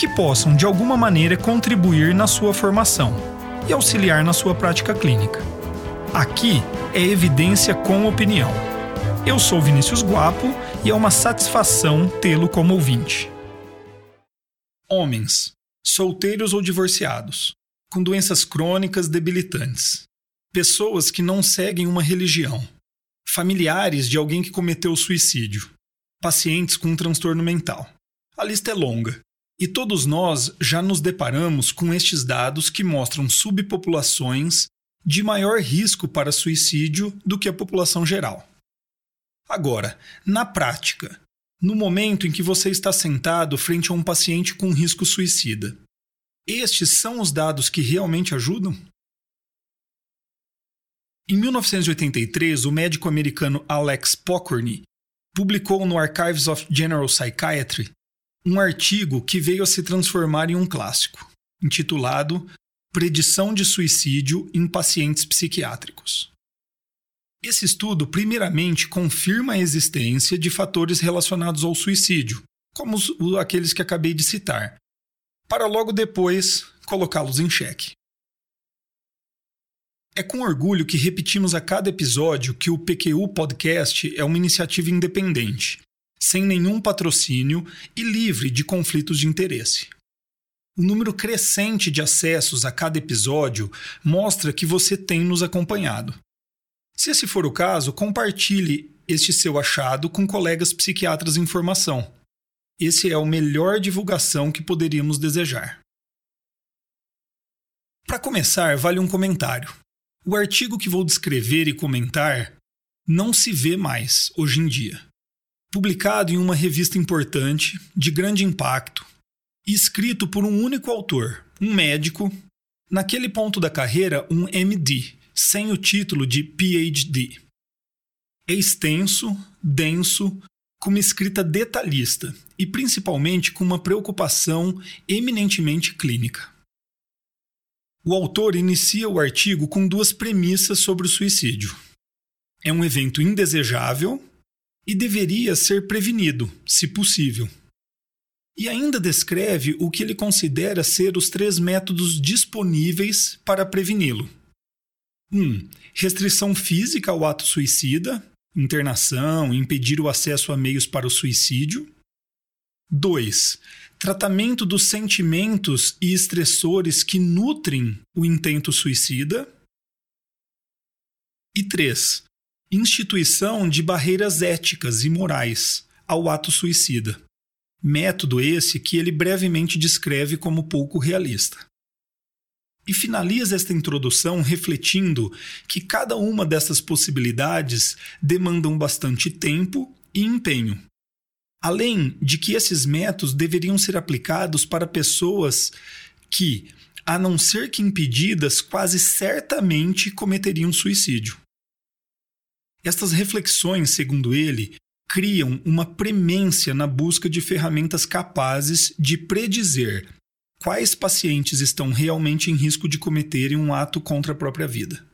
que possam de alguma maneira contribuir na sua formação e auxiliar na sua prática clínica. Aqui é evidência com opinião. Eu sou Vinícius Guapo e é uma satisfação tê-lo como ouvinte. Homens, solteiros ou divorciados, com doenças crônicas debilitantes, pessoas que não seguem uma religião, familiares de alguém que cometeu suicídio, pacientes com um transtorno mental. A lista é longa e todos nós já nos deparamos com estes dados que mostram subpopulações de maior risco para suicídio do que a população geral. Agora, na prática, no momento em que você está sentado frente a um paciente com risco suicida, estes são os dados que realmente ajudam? Em 1983, o médico americano Alex Pokorny publicou no Archives of General Psychiatry um artigo que veio a se transformar em um clássico, intitulado Predição de Suicídio em Pacientes Psiquiátricos. Esse estudo, primeiramente, confirma a existência de fatores relacionados ao suicídio, como os, aqueles que acabei de citar, para logo depois colocá-los em xeque. É com orgulho que repetimos a cada episódio que o PQU Podcast é uma iniciativa independente, sem nenhum patrocínio e livre de conflitos de interesse. O número crescente de acessos a cada episódio mostra que você tem nos acompanhado. Se esse for o caso, compartilhe este seu achado com colegas psiquiatras em formação. Esse é a melhor divulgação que poderíamos desejar. Para começar, vale um comentário. O artigo que vou descrever e comentar não se vê mais hoje em dia publicado em uma revista importante, de grande impacto, e escrito por um único autor, um médico, naquele ponto da carreira, um MD, sem o título de PhD. É extenso, denso, com uma escrita detalhista e principalmente com uma preocupação eminentemente clínica. O autor inicia o artigo com duas premissas sobre o suicídio. É um evento indesejável e deveria ser prevenido, se possível. E ainda descreve o que ele considera ser os três métodos disponíveis para preveni-lo. 1. Um, restrição física ao ato suicida, internação, impedir o acesso a meios para o suicídio. 2. Tratamento dos sentimentos e estressores que nutrem o intento suicida. E 3 instituição de barreiras éticas e morais ao ato suicida. Método esse que ele brevemente descreve como pouco realista. E finaliza esta introdução refletindo que cada uma dessas possibilidades demandam bastante tempo e empenho. Além de que esses métodos deveriam ser aplicados para pessoas que, a não ser que impedidas, quase certamente cometeriam suicídio. Estas reflexões, segundo ele, criam uma premência na busca de ferramentas capazes de predizer quais pacientes estão realmente em risco de cometerem um ato contra a própria vida.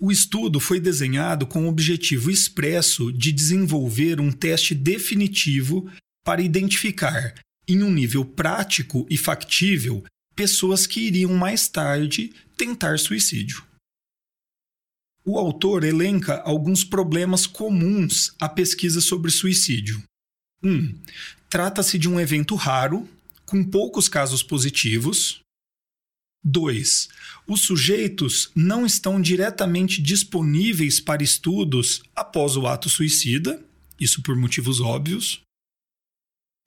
O estudo foi desenhado com o objetivo expresso de desenvolver um teste definitivo para identificar, em um nível prático e factível, pessoas que iriam mais tarde tentar suicídio. O autor elenca alguns problemas comuns à pesquisa sobre suicídio. 1. Um, Trata-se de um evento raro, com poucos casos positivos. 2. Os sujeitos não estão diretamente disponíveis para estudos após o ato suicida, isso por motivos óbvios.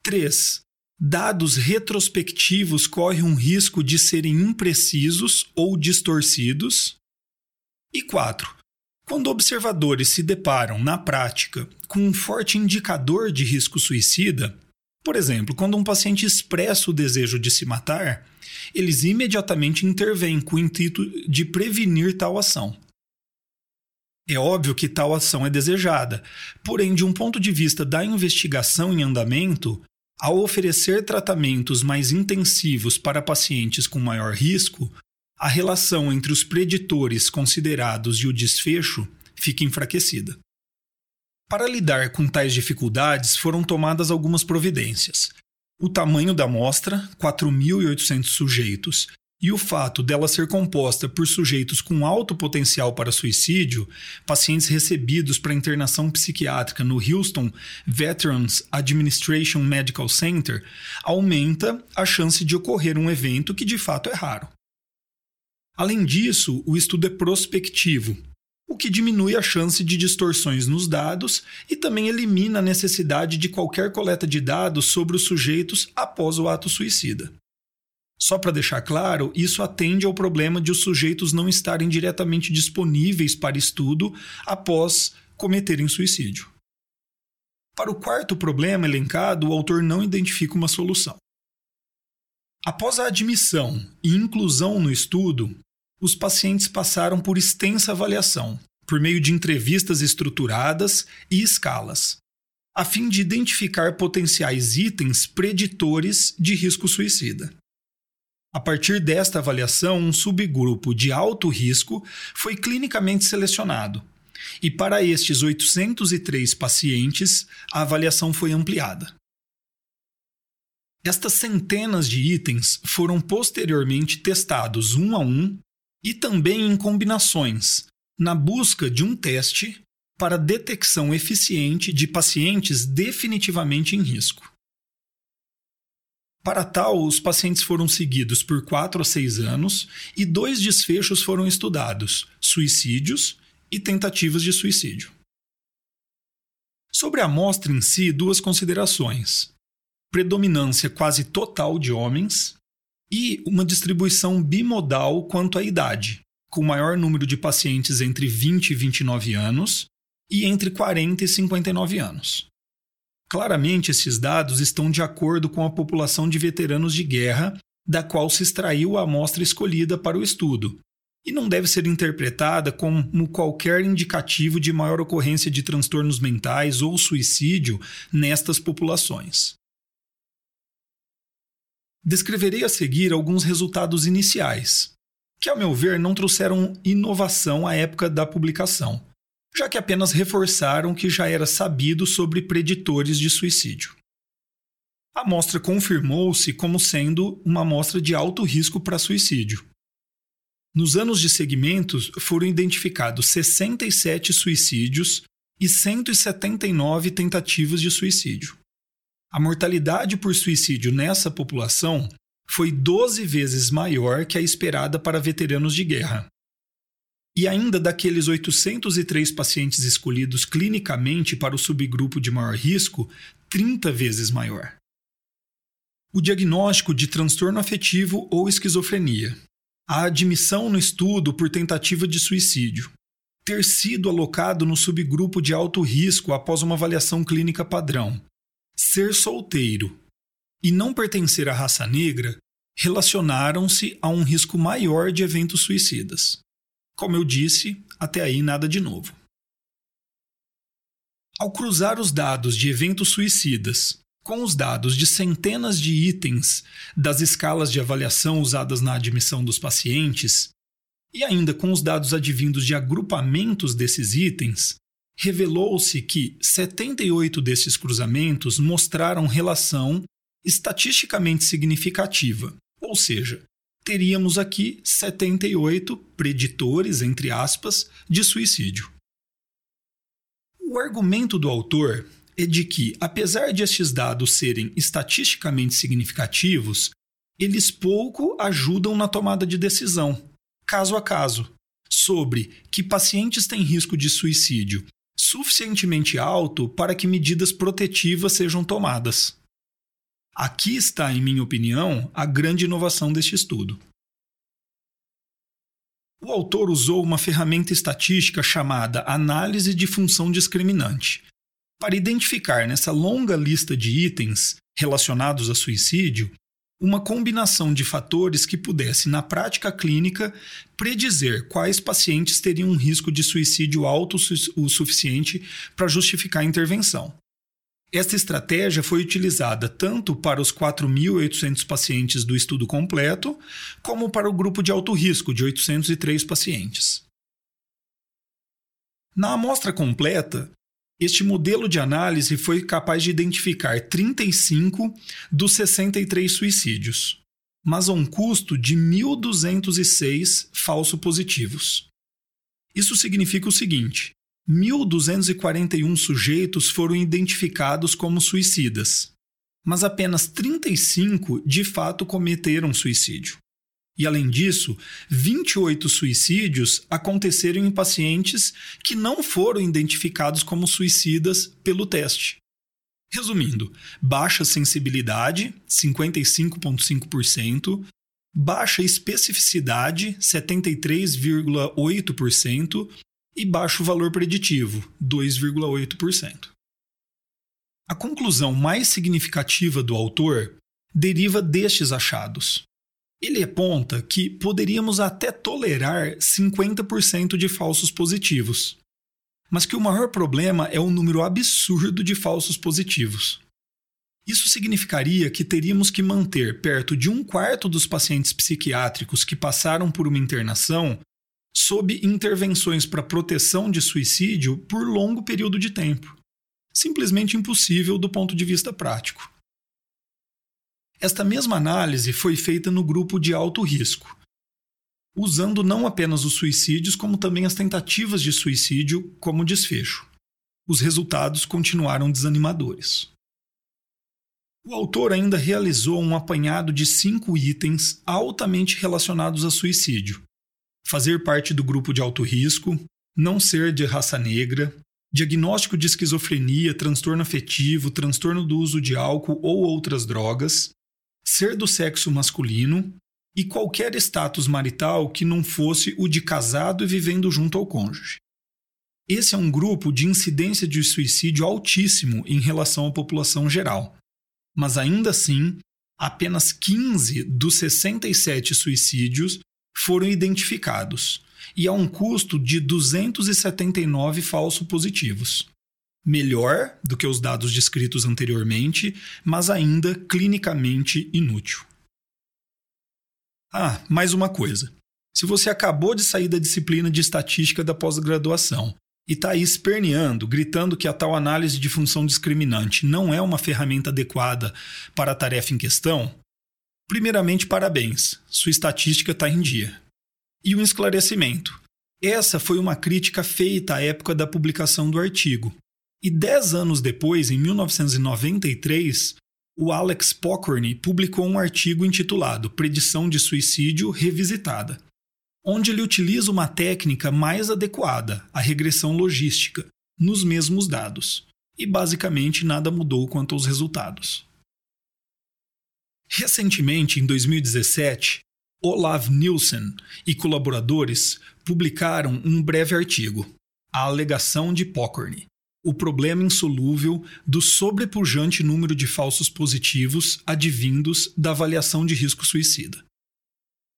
3. Dados retrospectivos correm um risco de serem imprecisos ou distorcidos. E quatro, quando observadores se deparam, na prática, com um forte indicador de risco suicida, Por exemplo, quando um paciente expressa o desejo de se matar, eles imediatamente intervêm com o intuito de prevenir tal ação. É óbvio que tal ação é desejada, porém, de um ponto de vista da investigação em andamento, ao oferecer tratamentos mais intensivos para pacientes com maior risco, a relação entre os preditores considerados e o desfecho fica enfraquecida. Para lidar com tais dificuldades, foram tomadas algumas providências. O tamanho da amostra, 4.800 sujeitos, e o fato dela ser composta por sujeitos com alto potencial para suicídio, pacientes recebidos para internação psiquiátrica no Houston Veterans Administration Medical Center, aumenta a chance de ocorrer um evento que de fato é raro. Além disso, o estudo é prospectivo, o que diminui a chance de distorções nos dados e também elimina a necessidade de qualquer coleta de dados sobre os sujeitos após o ato suicida. Só para deixar claro, isso atende ao problema de os sujeitos não estarem diretamente disponíveis para estudo após cometerem suicídio. Para o quarto problema elencado, o autor não identifica uma solução. Após a admissão e inclusão no estudo, os pacientes passaram por extensa avaliação, por meio de entrevistas estruturadas e escalas, a fim de identificar potenciais itens preditores de risco suicida. A partir desta avaliação, um subgrupo de alto risco foi clinicamente selecionado. E para estes 803 pacientes, a avaliação foi ampliada. Estas centenas de itens foram posteriormente testados um a um e também em combinações, na busca de um teste para detecção eficiente de pacientes definitivamente em risco. Para tal, os pacientes foram seguidos por 4 a 6 anos e dois desfechos foram estudados: suicídios e tentativas de suicídio. Sobre a amostra em si, duas considerações: predominância quase total de homens e uma distribuição bimodal quanto à idade, com maior número de pacientes entre 20 e 29 anos e entre 40 e 59 anos. Claramente, esses dados estão de acordo com a população de veteranos de guerra da qual se extraiu a amostra escolhida para o estudo, e não deve ser interpretada como qualquer indicativo de maior ocorrência de transtornos mentais ou suicídio nestas populações. Descreverei a seguir alguns resultados iniciais, que, ao meu ver, não trouxeram inovação à época da publicação, já que apenas reforçaram o que já era sabido sobre preditores de suicídio. A amostra confirmou-se como sendo uma amostra de alto risco para suicídio. Nos anos de segmentos foram identificados 67 suicídios e 179 tentativas de suicídio. A mortalidade por suicídio nessa população foi 12 vezes maior que a esperada para veteranos de guerra, e ainda daqueles 803 pacientes escolhidos clinicamente para o subgrupo de maior risco, 30 vezes maior. O diagnóstico de transtorno afetivo ou esquizofrenia. A admissão no estudo por tentativa de suicídio. Ter sido alocado no subgrupo de alto risco após uma avaliação clínica padrão. Ser solteiro e não pertencer à raça negra relacionaram-se a um risco maior de eventos suicidas. Como eu disse, até aí nada de novo. Ao cruzar os dados de eventos suicidas com os dados de centenas de itens das escalas de avaliação usadas na admissão dos pacientes, e ainda com os dados advindos de agrupamentos desses itens, revelou-se que 78 desses cruzamentos mostraram relação estatisticamente significativa, ou seja, teríamos aqui 78 preditores, entre aspas, de suicídio. O argumento do autor é de que, apesar de estes dados serem estatisticamente significativos, eles pouco ajudam na tomada de decisão, caso a caso, sobre que pacientes têm risco de suicídio suficientemente alto para que medidas protetivas sejam tomadas. Aqui está, em minha opinião, a grande inovação deste estudo. O autor usou uma ferramenta estatística chamada análise de função discriminante, para identificar nessa longa lista de itens relacionados a suicídio uma combinação de fatores que pudesse, na prática clínica, predizer quais pacientes teriam um risco de suicídio alto o suficiente para justificar a intervenção. Esta estratégia foi utilizada tanto para os 4.800 pacientes do estudo completo, como para o grupo de alto risco, de 803 pacientes. Na amostra completa, este modelo de análise foi capaz de identificar 35 dos 63 suicídios, mas a um custo de 1.206 falso positivos. Isso significa o seguinte: 1.241 sujeitos foram identificados como suicidas, mas apenas 35 de fato cometeram suicídio. E além disso, 28 suicídios aconteceram em pacientes que não foram identificados como suicidas pelo teste. Resumindo, baixa sensibilidade, 55,5%, baixa especificidade, 73,8%, e baixo valor preditivo, 2,8%. A conclusão mais significativa do autor deriva destes achados. Ele aponta que poderíamos até tolerar 50% de falsos positivos, mas que o maior problema é o número absurdo de falsos positivos. Isso significaria que teríamos que manter perto de um quarto dos pacientes psiquiátricos que passaram por uma internação sob intervenções para proteção de suicídio por longo período de tempo. Simplesmente impossível do ponto de vista prático. Esta mesma análise foi feita no grupo de alto risco, usando não apenas os suicídios, como também as tentativas de suicídio como desfecho. Os resultados continuaram desanimadores. O autor ainda realizou um apanhado de cinco itens altamente relacionados a suicídio, fazer parte do grupo de alto risco, não ser de raça negra, diagnóstico de esquizofrenia, transtorno afetivo, transtorno do uso de álcool ou outras drogas, ser do sexo masculino e qualquer status marital que não fosse o de casado e vivendo junto ao cônjuge. Esse é um grupo de incidência de suicídio altíssimo em relação à população geral, mas ainda assim, apenas 15 dos 67 suicídios foram identificados e a um custo de 279 falsos positivos. Melhor do que os dados descritos anteriormente, mas ainda clinicamente inútil. Ah, mais uma coisa. Se você acabou de sair da disciplina de estatística da pós-graduação e está aí esperneando, gritando que a tal análise de função discriminante não é uma ferramenta adequada para a tarefa em questão, Primeiramente, parabéns, sua estatística está em dia. E um esclarecimento: essa foi uma crítica feita à época da publicação do artigo. E dez anos depois, em 1993, o Alex Pokorny publicou um artigo intitulado Predição de Suicídio Revisitada, onde ele utiliza uma técnica mais adequada, a regressão logística, nos mesmos dados. E basicamente nada mudou quanto aos resultados. Recentemente, em 2017, Olav Nielsen e colaboradores publicaram um breve artigo, A Alegação de Pokorny, o problema insolúvel do sobrepujante número de falsos positivos advindos da avaliação de risco suicida,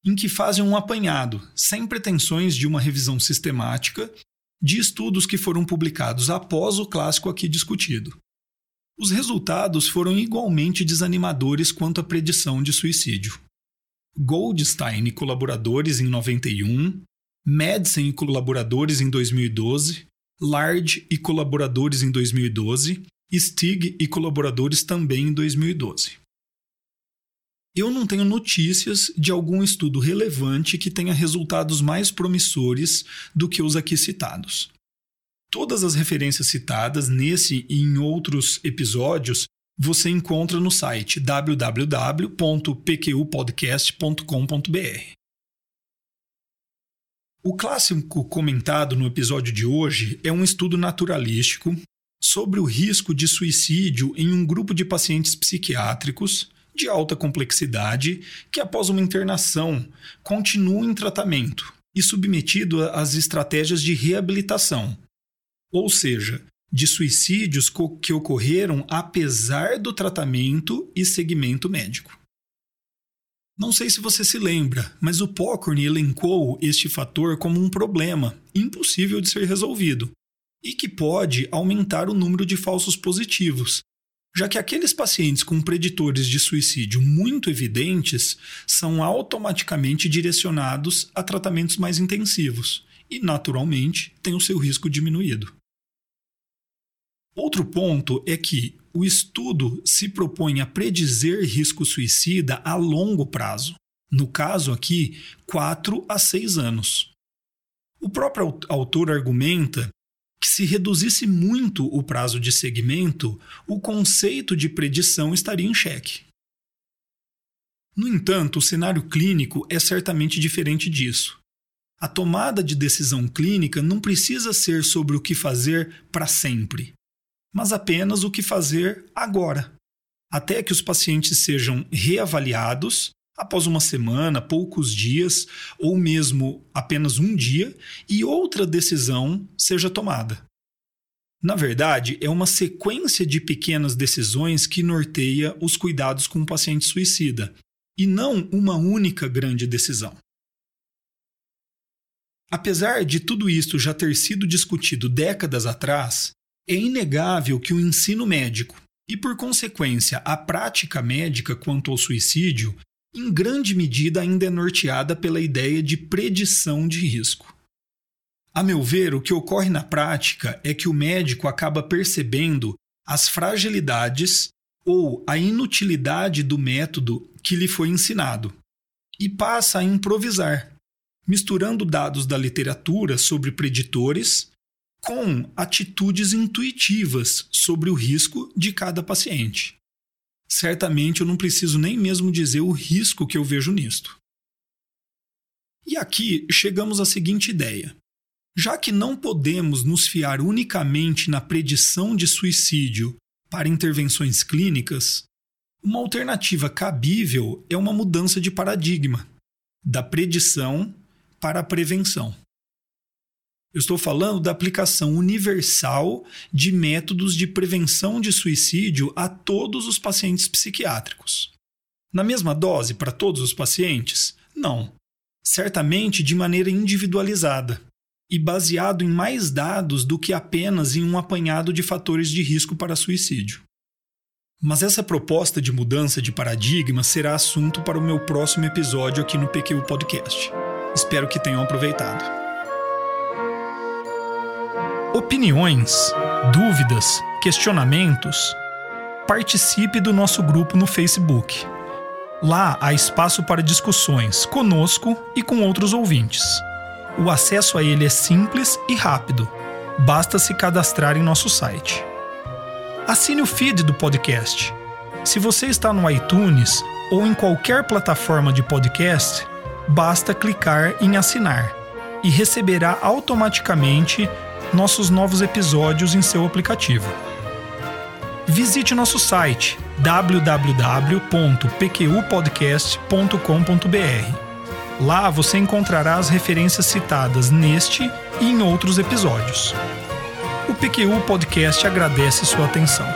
em que fazem um apanhado, sem pretensões de uma revisão sistemática, de estudos que foram publicados após o clássico aqui discutido. Os resultados foram igualmente desanimadores quanto à predição de suicídio. Goldstein e colaboradores em 91, Madsen e colaboradores em 2012, Large e colaboradores em 2012, Stig e colaboradores também em 2012. Eu não tenho notícias de algum estudo relevante que tenha resultados mais promissores do que os aqui citados. Todas as referências citadas nesse e em outros episódios você encontra no site www.pqpodcast.com.br. O clássico comentado no episódio de hoje é um estudo naturalístico sobre o risco de suicídio em um grupo de pacientes psiquiátricos de alta complexidade que, após uma internação, continuam em tratamento e submetido às estratégias de reabilitação, ou seja, de suicídios que ocorreram apesar do tratamento e segmento médico. Não sei se você se lembra, mas o Pokorny elencou este fator como um problema impossível de ser resolvido e que pode aumentar o número de falsos positivos, já que aqueles pacientes com preditores de suicídio muito evidentes são automaticamente direcionados a tratamentos mais intensivos e, naturalmente, têm o seu risco diminuído. Outro ponto é que o estudo se propõe a predizer risco suicida a longo prazo, no caso aqui, 4 a 6 anos. O próprio autor argumenta que se reduzisse muito o prazo de segmento, o conceito de predição estaria em xeque. No entanto, o cenário clínico é certamente diferente disso. A tomada de decisão clínica não precisa ser sobre o que fazer para sempre, mas apenas o que fazer agora, até que os pacientes sejam reavaliados após uma semana, poucos dias ou mesmo apenas um dia e outra decisão seja tomada. Na verdade, é uma sequência de pequenas decisões que norteia os cuidados com o paciente suicida, e não uma única grande decisão. Apesar de tudo isto já ter sido discutido décadas atrás, é inegável que o ensino médico e, por consequência, a prática médica quanto ao suicídio, em grande medida ainda é norteada pela ideia de predição de risco. A meu ver, o que ocorre na prática é que o médico acaba percebendo as fragilidades ou a inutilidade do método que lhe foi ensinado e passa a improvisar, misturando dados da literatura sobre preditores com atitudes intuitivas sobre o risco de cada paciente. Certamente eu não preciso nem mesmo dizer o risco que eu vejo nisto. E aqui chegamos à seguinte ideia. Já que não podemos nos fiar unicamente na predição de suicídio para intervenções clínicas, uma alternativa cabível é uma mudança de paradigma, da predição para a prevenção. Eu estou falando da aplicação universal de métodos de prevenção de suicídio a todos os pacientes psiquiátricos. Na mesma dose para todos os pacientes? Não. Certamente de maneira individualizada e baseado em mais dados do que apenas em um apanhado de fatores de risco para suicídio. Mas essa proposta de mudança de paradigma será assunto para o meu próximo episódio aqui no PQ Podcast. Espero que tenham aproveitado opiniões, dúvidas, questionamentos, participe do nosso grupo no Facebook. Lá há espaço para discussões conosco e com outros ouvintes. O acesso a ele é simples e rápido. Basta se cadastrar em nosso site. Assine o feed do podcast. Se você está no iTunes ou em qualquer plataforma de podcast, basta clicar em assinar e receberá automaticamente nossos novos episódios em seu aplicativo. Visite nosso site www.pqpodcast.com.br. Lá você encontrará as referências citadas neste e em outros episódios. O PQU Podcast agradece sua atenção.